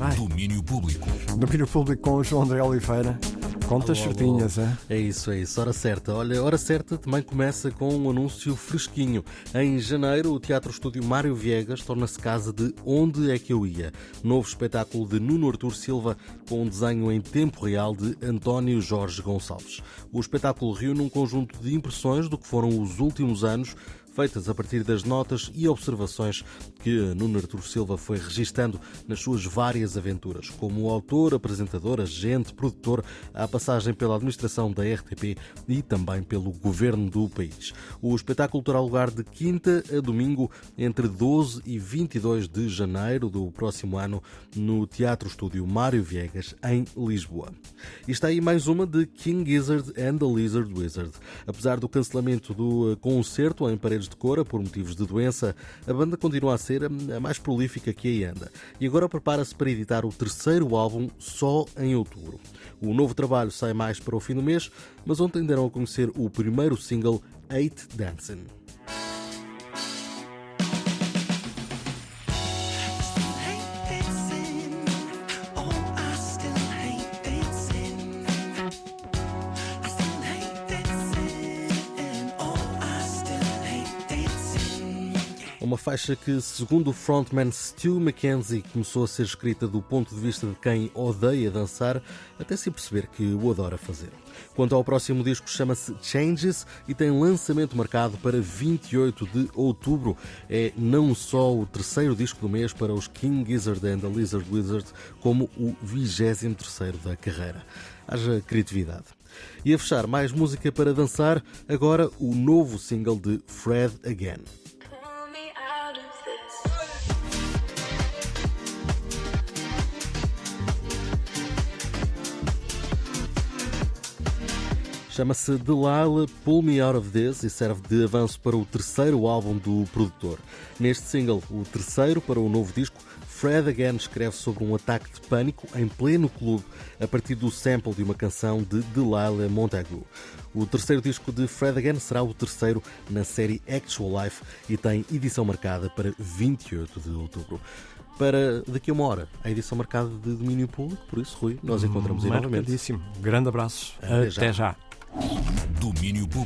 Vai. Domínio público. Domínio público com o João André Oliveira. Contas Alô, alô. certinhas, é? É isso, é isso. Hora certa. Olha, hora certa também começa com um anúncio fresquinho. Em janeiro, o Teatro Estúdio Mário Viegas torna-se casa de Onde é que eu ia? Novo espetáculo de Nuno Artur Silva com um desenho em tempo real de António Jorge Gonçalves. O espetáculo reúne um conjunto de impressões do que foram os últimos anos feitas a partir das notas e observações que Nuno Artur Silva foi registando nas suas várias aventuras, como autor, apresentador, agente, produtor, à passagem pela administração da RTP e também pelo governo do país. O espetáculo terá lugar de quinta a domingo, entre 12 e 22 de janeiro do próximo ano, no Teatro Estúdio Mário Viegas, em Lisboa. E está aí mais uma de King Gizzard and the Lizard Wizard. Apesar do cancelamento do eh, concerto em Paredes de Cora por motivos de doença, a banda continua a ser a mais prolífica que aí anda. E agora prepara-se para editar o terceiro álbum só em outubro. O novo trabalho sai mais para o fim do mês, mas ontem deram a conhecer o primeiro single, Eight Dancing. Uma faixa que, segundo o frontman Stu Mackenzie, começou a ser escrita do ponto de vista de quem odeia dançar, até se perceber que o adora fazer. Quanto ao próximo disco, chama-se Changes e tem lançamento marcado para 28 de outubro. É não só o terceiro disco do mês para os King Gizzard and the Lizard Wizard, como o 23 da carreira. Haja criatividade. E a fechar, mais música para dançar, agora o novo single de Fred Again. Chama-se Delilah Pull Me Out of This e serve de avanço para o terceiro álbum do produtor. Neste single, o terceiro para o novo disco, Fred Again escreve sobre um ataque de pânico em pleno clube a partir do sample de uma canção de Delilah Montagu. O terceiro disco de Fred Again será o terceiro na série Actual Life e tem edição marcada para 28 de outubro. Para daqui a uma hora, a edição marcada de domínio público, por isso, Rui, nós encontramos aí novamente. Grande abraço. Até já. Até já. Domínio público.